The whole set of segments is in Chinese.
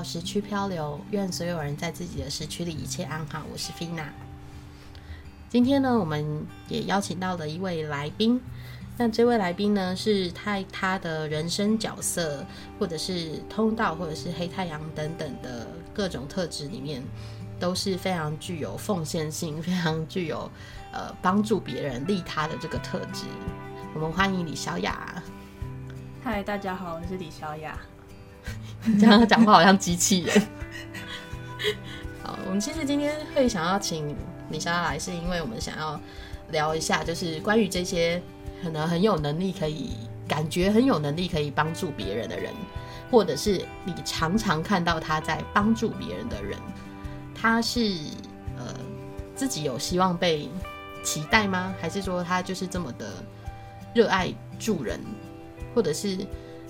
到时区漂流，愿所有人在自己的时区里一切安好。我是菲娜。今天呢，我们也邀请到了一位来宾。那这位来宾呢，是他他的人生角色，或者是通道，或者是黑太阳等等的各种特质里面，都是非常具有奉献性，非常具有呃帮助别人、利他的这个特质。我们欢迎李小雅。嗨，大家好，我是李小雅。你 这样讲话好像机器人。好，我们其实今天会想要请李莎来，是因为我们想要聊一下，就是关于这些可能很有能力，可以感觉很有能力，可以帮助别人的人，或者是你常常看到他在帮助别人的人，他是呃自己有希望被期待吗？还是说他就是这么的热爱助人，或者是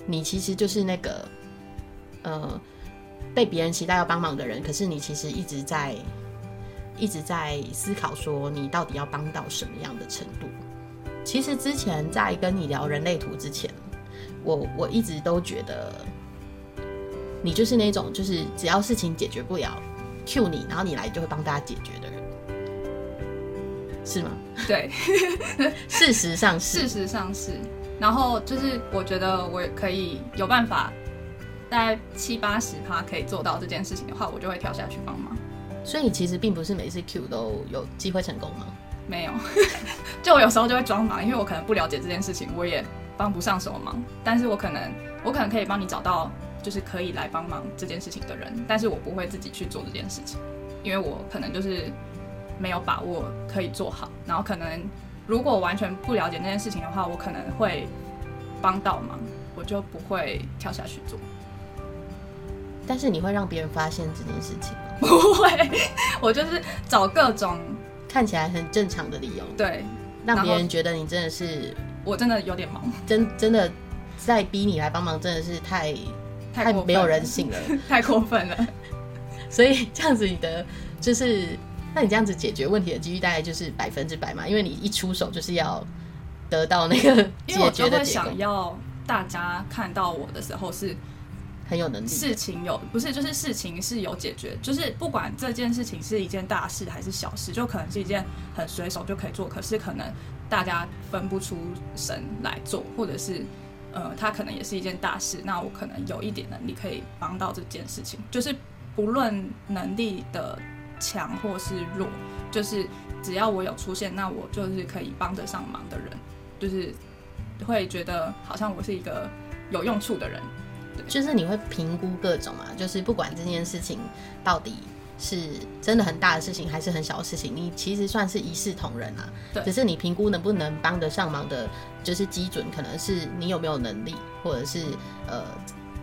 你其实就是那个？呃，被别人期待要帮忙的人，可是你其实一直在一直在思考说，你到底要帮到什么样的程度？其实之前在跟你聊人类图之前，我我一直都觉得你就是那种，就是只要事情解决不了，Q 你，然后你来就会帮大家解决的人，是吗？对，事实上是，事实上是。然后就是我觉得我可以有办法。大概七八十趴可以做到这件事情的话，我就会跳下去帮忙。所以其实并不是每次 Q 都有机会成功吗？没有，就我有时候就会装忙，因为我可能不了解这件事情，我也帮不上什么忙。但是我可能，我可能可以帮你找到就是可以来帮忙这件事情的人，但是我不会自己去做这件事情，因为我可能就是没有把握可以做好。然后可能如果完全不了解那件事情的话，我可能会帮到忙，我就不会跳下去做。但是你会让别人发现这件事情吗？不会，我就是找各种看起来很正常的理由，对，让别人觉得你真的是，我真的有点忙，真真的在逼你来帮忙，真的是太太没有人性了，太过分了。所以这样子你的就是，那你这样子解决问题的几率大概就是百分之百嘛？因为你一出手就是要得到那个解决的想要大家看到我的时候是。很有能力，事情有不是就是事情是有解决，就是不管这件事情是一件大事还是小事，就可能是一件很随手就可以做，可是可能大家分不出神来做，或者是呃，它可能也是一件大事，那我可能有一点能力可以帮到这件事情，就是不论能力的强或是弱，就是只要我有出现，那我就是可以帮得上忙的人，就是会觉得好像我是一个有用处的人。就是你会评估各种嘛，就是不管这件事情到底是真的很大的事情，还是很小的事情，你其实算是一视同仁啊。对。只是你评估能不能帮得上忙的，就是基准可能是你有没有能力，或者是呃，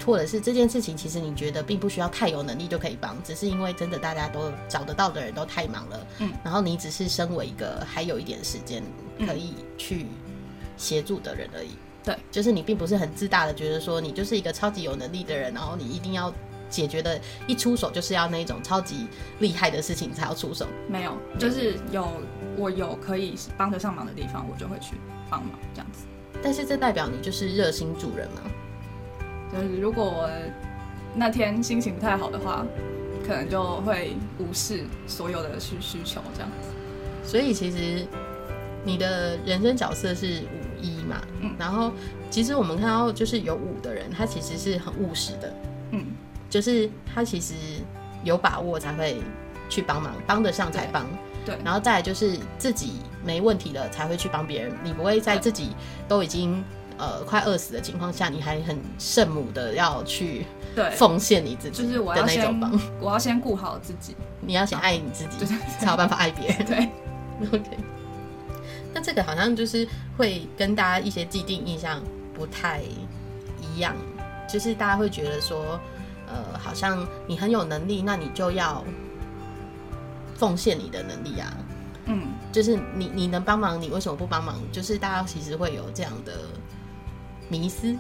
或者是这件事情其实你觉得并不需要太有能力就可以帮，只是因为真的大家都找得到的人都太忙了，嗯。然后你只是身为一个还有一点时间可以去协助的人而已。对，就是你并不是很自大的，觉得说你就是一个超级有能力的人，然后你一定要解决的，一出手就是要那种超级厉害的事情才要出手。没有，就是有我有可以帮得上忙的地方，我就会去帮忙这样子。但是这代表你就是热心助人吗？就是如果我那天心情不太好的话，可能就会无视所有的需需求这样子。所以其实你的人生角色是。一嘛，嗯，然后其实我们看到就是有五的人，他其实是很务实的，嗯，就是他其实有把握才会去帮忙，帮得上才帮，对，然后再来就是自己没问题了才会去帮别人，你不会在自己都已经呃快饿死的情况下，你还很圣母的要去对。奉献你自己，就是我要先我要先顾好自己，你要先爱你自己，才有办法爱别人，对，OK。那这个好像就是会跟大家一些既定印象不太一样，就是大家会觉得说，呃，好像你很有能力，那你就要奉献你的能力啊，嗯，就是你你能帮忙，你为什么不帮忙？就是大家其实会有这样的迷思，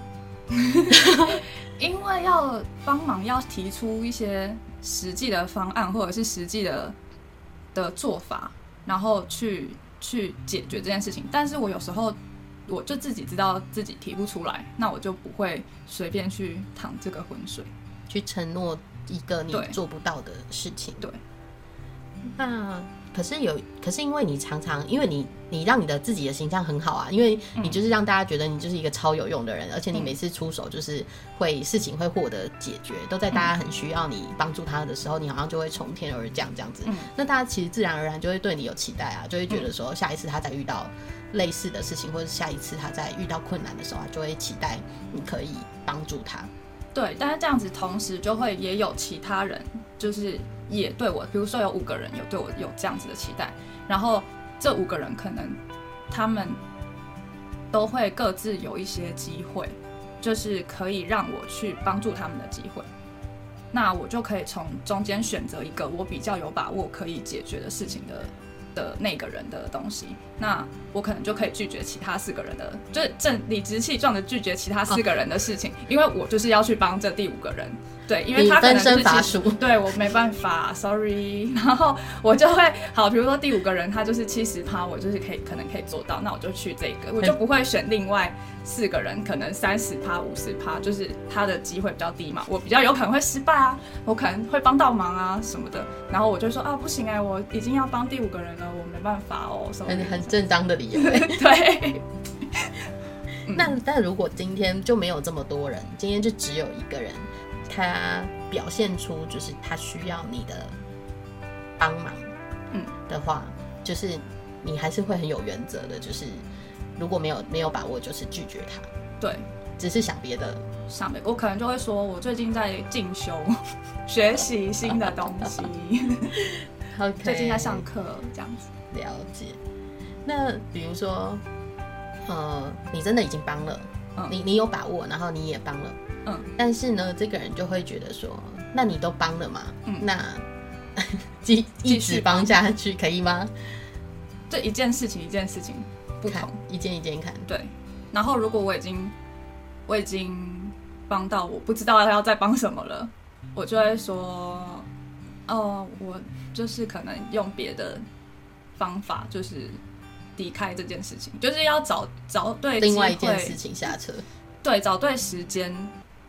因为要帮忙，要提出一些实际的方案，或者是实际的的做法，然后去。去解决这件事情，但是我有时候我就自己知道自己提不出来，那我就不会随便去淌这个浑水。去承诺一个你做不到的事情。对。那可是有，可是因为你常常，因为你你让你的自己的形象很好啊，因为你就是让大家觉得你就是一个超有用的人，而且你嗯每次出手就是会事情会获得解决，都在大家很需要你帮助他的时候，你好像就会从天而降这样子。嗯那大家其实自然而然就会对你有期待啊，就会觉得说下一次他再遇到类似的事情，或者下一次他在遇到困难的时候，他就会期待你可以帮助他。对，但是这样子同时就会也有其他人，就是也对我，比如说有五个人有对我有这样子的期待，然后这五个人可能他们都会各自有一些机会，就是可以让我去帮助他们的机会。那我就可以从中间选择一个我比较有把握可以解决的事情的的那个人的东西，那我可能就可以拒绝其他四个人的，就是正理直气壮的拒绝其他四个人的事情，因为我就是要去帮这第五个人，对，因为他可能是其实术，对我没办法，sorry。然后我就会好，比如说第五个人他就是七十趴，我就是可以可能可以做到，那我就去这个，我就不会选另外四个人，可能三十趴、五十趴，就是他的机会比较低嘛，我比较有可能会失败啊，我可能会帮到忙啊什么的。然后我就说啊，不行哎、我已经要帮第五个人了，我没办法哦，什么很很正当的理由。对，那但如果今天就没有这么多人，今天就只有一个人，他表现出就是他需要你的帮忙，嗯的话，就是你还是会很有原则的，就是如果没有没有把握，就是拒绝他，对。只是想别的。想别我可能就会说，我最近在进修，学习新的东西，OK，最近在上课这样子。了解。那比如说，呃，你真的已经帮了，嗯你你有把握，然后你也帮了，嗯，但是呢，这个人就会觉得说，那你都帮了嘛，嗯。那 继一直帮下去可以吗？这一件事情一件事情不同，一件一件看，对。然后如果我已经我已经帮到我不知道要再帮什么了，我就会说，哦，我就是可能用别的方法，就是离开这件事情，就是要找找对另外一件事情下车。对，找对时间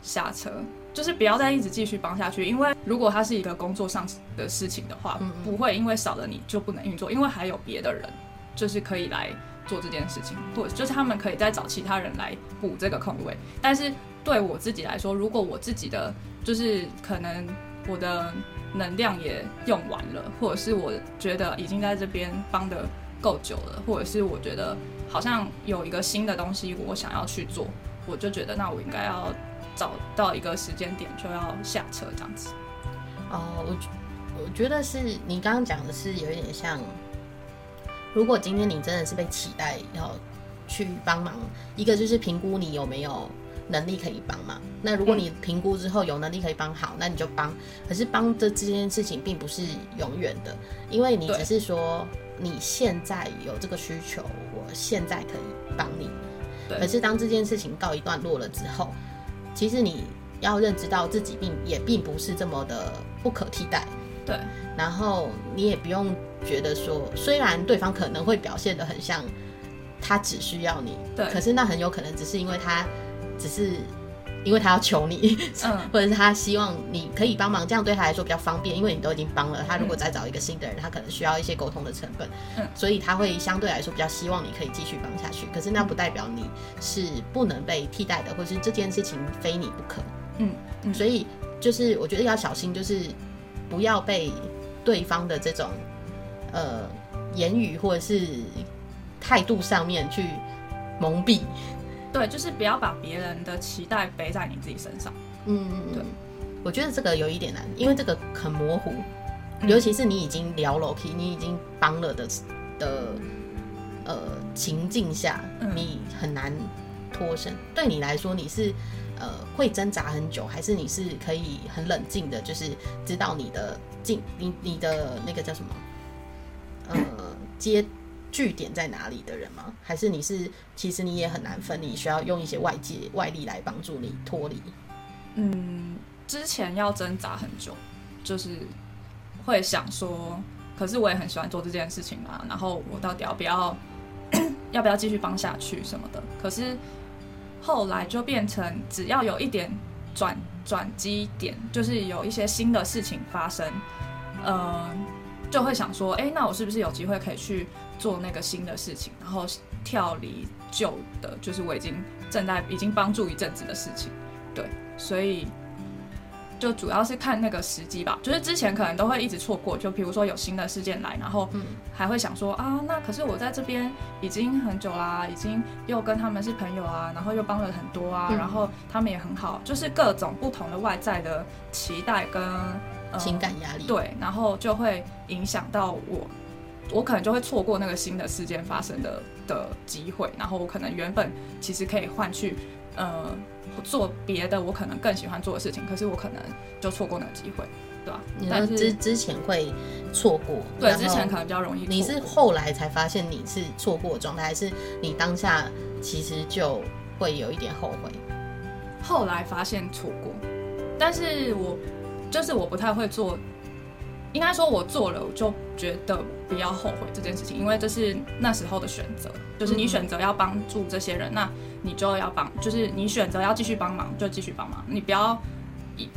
下车，就是不要再一直继续帮下去。因为如果它是一个工作上的事情的话，嗯嗯不会因为少了你就不能运作，因为还有别的人就是可以来做这件事情，或者就是他们可以再找其他人来补这个空位。但是对我自己来说，如果我自己的就是可能我的能量也用完了，或者是我觉得已经在这边帮的够久了，或者是我觉得好像有一个新的东西我想要去做，我就觉得那我应该要找到一个时间点就要下车这样子。哦，我觉我觉得是你刚刚讲的是有一点像，如果今天你真的是被期待要去帮忙，一个就是评估你有没有能力可以帮忙。那如果你评估之后有能力可以帮好，那你就帮。可是帮的这件事情并不是永远的，因为你只是说你现在有这个需求，我现在可以帮你。可是当这件事情告一段落了之后，其实你要认知到自己并也并不是这么的不可替代。对，然后你也不用觉得说，虽然对方可能会表现的很像他只需要你，对可是那很有可能只是因为他只是因为他要求你，嗯，或者是他希望你可以帮忙，这样对他来说比较方便，因为你都已经帮了。他如果再找一个新的人，他可能需要一些沟通的成本，嗯所以他会相对来说比较希望你可以继续帮下去。可是那不代表你是不能被替代的，或是这件事情非你不可。嗯嗯所以就是我觉得要小心，就是不要被对方的这种呃言语或者是态度上面去蒙蔽。对，就是不要把别人的期待背在你自己身上。嗯嗯，对，我觉得这个有一点难，因为这个很模糊，嗯尤其是你已经聊了 K，你已经帮了的的呃情境下，嗯你很难脱身。对你来说，你是呃会挣扎很久，还是你是可以很冷静的，就是知道你的境你你的那个叫什么呃接据点在哪里的人吗？还是你是其实你也很难分，你需要用一些外界外力来帮助你脱离？嗯，之前要挣扎很久，就是会想说，可是我也很喜欢做这件事情嘛，然后我到底要不要 要不要继续帮下去什么的？可是后来就变成只要有一点转转机点，就是有一些新的事情发生，呃，就会想说，哎、那我是不是有机会可以去做那个新的事情，然后跳离旧的，就是我已经正在已经帮助一阵子的事情，对，所以。就主要是看那个时机吧，就是之前可能都会一直错过，就比如说有新的事件来，然后嗯。还会想说啊，那可是我在这边已经很久啦，已经又跟他们是朋友啊，然后又帮了很多啊，嗯。然后他们也很好，就是各种不同的外在的期待跟、呃、情感压力，对，然后就会影响到我，我可能就会错过那个新的事件发生的的机会，然后我可能原本其实可以换去呃做别的我可能更喜欢做的事情，可是我可能就错过那个机会，对吧、但是之之前会错过，对之前可能比较容易，你是后来才发现你是错过的状态，还是你当下其实就会有一点后悔？后来发现错过，但是我就是我不太会做，应该说我做了，我就觉得不要后悔这件事情，因为这是那时候的选择，就是你嗯选择要帮助这些人，那你就要帮，就是你选择要继续帮忙就继续帮忙，你不要。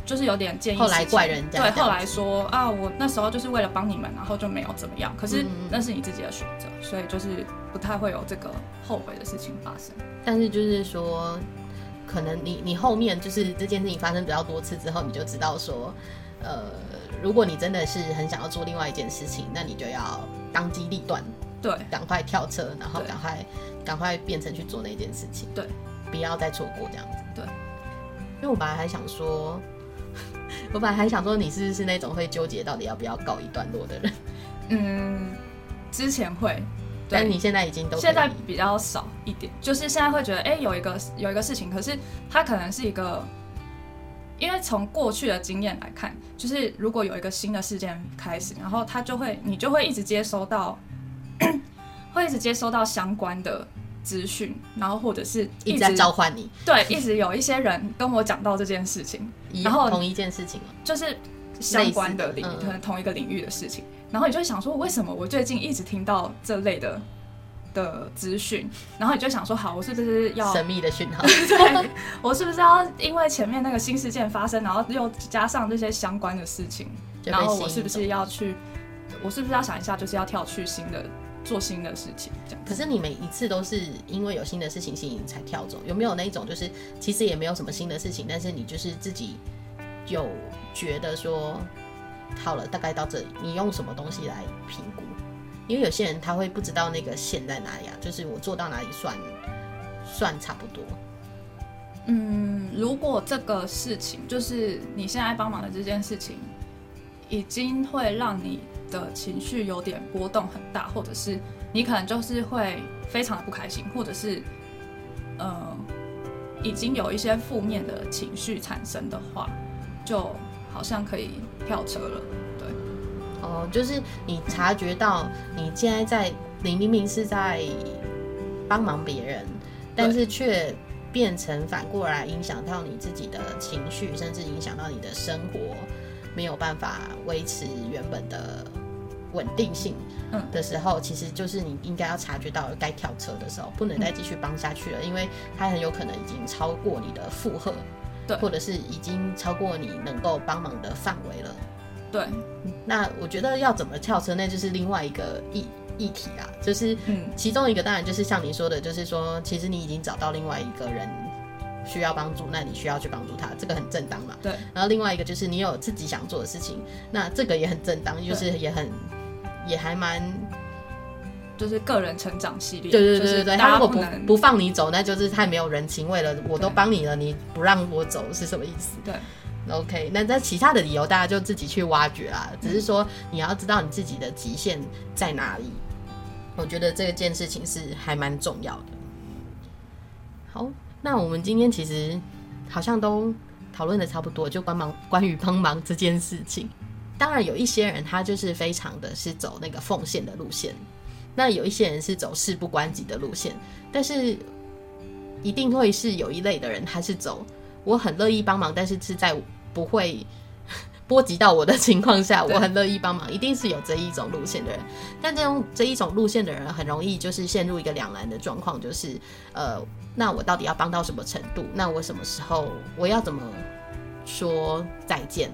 就是有点建议后来怪人家对，后来说啊，我那时候就是为了帮你们，然后就没有怎么样。可是嗯那是你自己的选择，所以就是不太会有这个后悔的事情发生。但是就是说，可能你你后面就是这件事情发生比较多次之后，你就知道说，呃，如果你真的是很想要做另外一件事情，那你就要当机立断，对，赶快跳车，然后赶快赶快变成去做那件事情，对，不要再错过这样子。对，因为我本来还想说，我本来还想说你是不是那种会纠结到底要不要告一段落的人，嗯，之前会，但你现在已经都现在比较少一点，就是现在会觉得，哎、有一个有一个事情，可是它可能是一个，因为从过去的经验来看，就是如果有一个新的事件开始，然后它就会，你就会一直接收到，会一直接收到相关的资讯，然后或者是一直在召唤你，对，一直有一些人跟我讲到这件事情，然后同一件事情？就是相关的领域，可能同一个领域的事情，然后你就会想说，为什么我最近一直听到这类的的资讯？然后你就想说，好，我是不是要神秘的讯号，对，我是不是要因为前面那个新事件发生，然后又加上这些相关的事情，然后我是不是要去，我是不是要想一下，就是要跳去新的做新的事情，这样可是你每一次都是因为有新的事情吸引才跳走，有没有那一种就是其实也没有什么新的事情，但是你就是自己有觉得说，好了，大概到这里，你用什么东西来评估？因为有些人他会不知道那个线在哪里啊，就是我做到哪里算算差不多。嗯，如果这个事情就是你现在帮忙的这件事情，已经会让你的情绪有点波动很大，或者是你可能就是会非常的不开心，或者是呃已经有一些负面的情绪产生的话，就好像可以跳车了。对，哦，就是你察觉到你现在在，你明明是在帮忙别人，但是却变成反过来影响到你自己的情绪，甚至影响到你的生活，没有办法维持原本的稳定性嗯。的时候，其实就是你应该要察觉到该跳车的时候，不能再继续帮下去了，因为它很有可能已经超过你的负荷，对。或者是已经超过你能够帮忙的范围了。对，那我觉得要怎么跳车，那就是另外一个议议题啊。就是嗯，其中一个，当然就是像你说的，就是说，其实你已经找到另外一个人需要帮助，那你需要去帮助他，这个很正当嘛。对。然后另外一个就是你有自己想做的事情，那这个也很正当，就是也很也还蛮就是个人成长系列，对对对对对。他如果不不放你走，那就是太没有人情味了。我都帮你了，你不让我走是什么意思？对 OK，那在其他的理由，大家就自己去挖掘啦。只是说你要知道你自己的极限在哪里，我觉得这件事情是还蛮重要的。好，那我们今天其实好像都讨论的差不多，就关忙 关于帮忙这件事情。当然有一些人他就是非常的是走那个奉献的路线，那有一些人是走事不关己的路线，但是一定会是有一类的人，他是走我很乐意帮忙，但是是在不会 波及到我的情况下，我很乐意帮忙，一定是有这一种路线的人。但这种这一种路线的人，很容易就是陷入一个两难的状况，就是呃，那我到底要帮到什么程度？那我什么时候我要怎么说再见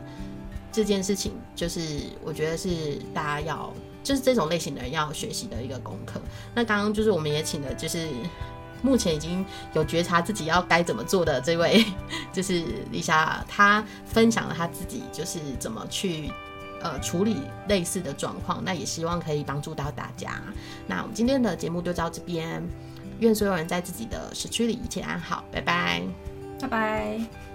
这件事情，就是我觉得是大家要，就是这种类型的人要学习的一个功课。那刚刚就是我们也请了，就是目前已经有觉察自己要该怎么做的这位，就是丽莎，她分享了她自己就是怎么去呃处理类似的状况，那也希望可以帮助到大家。那我们今天的节目就到这边，愿所有人在自己的时区里一切安好，拜拜。拜拜。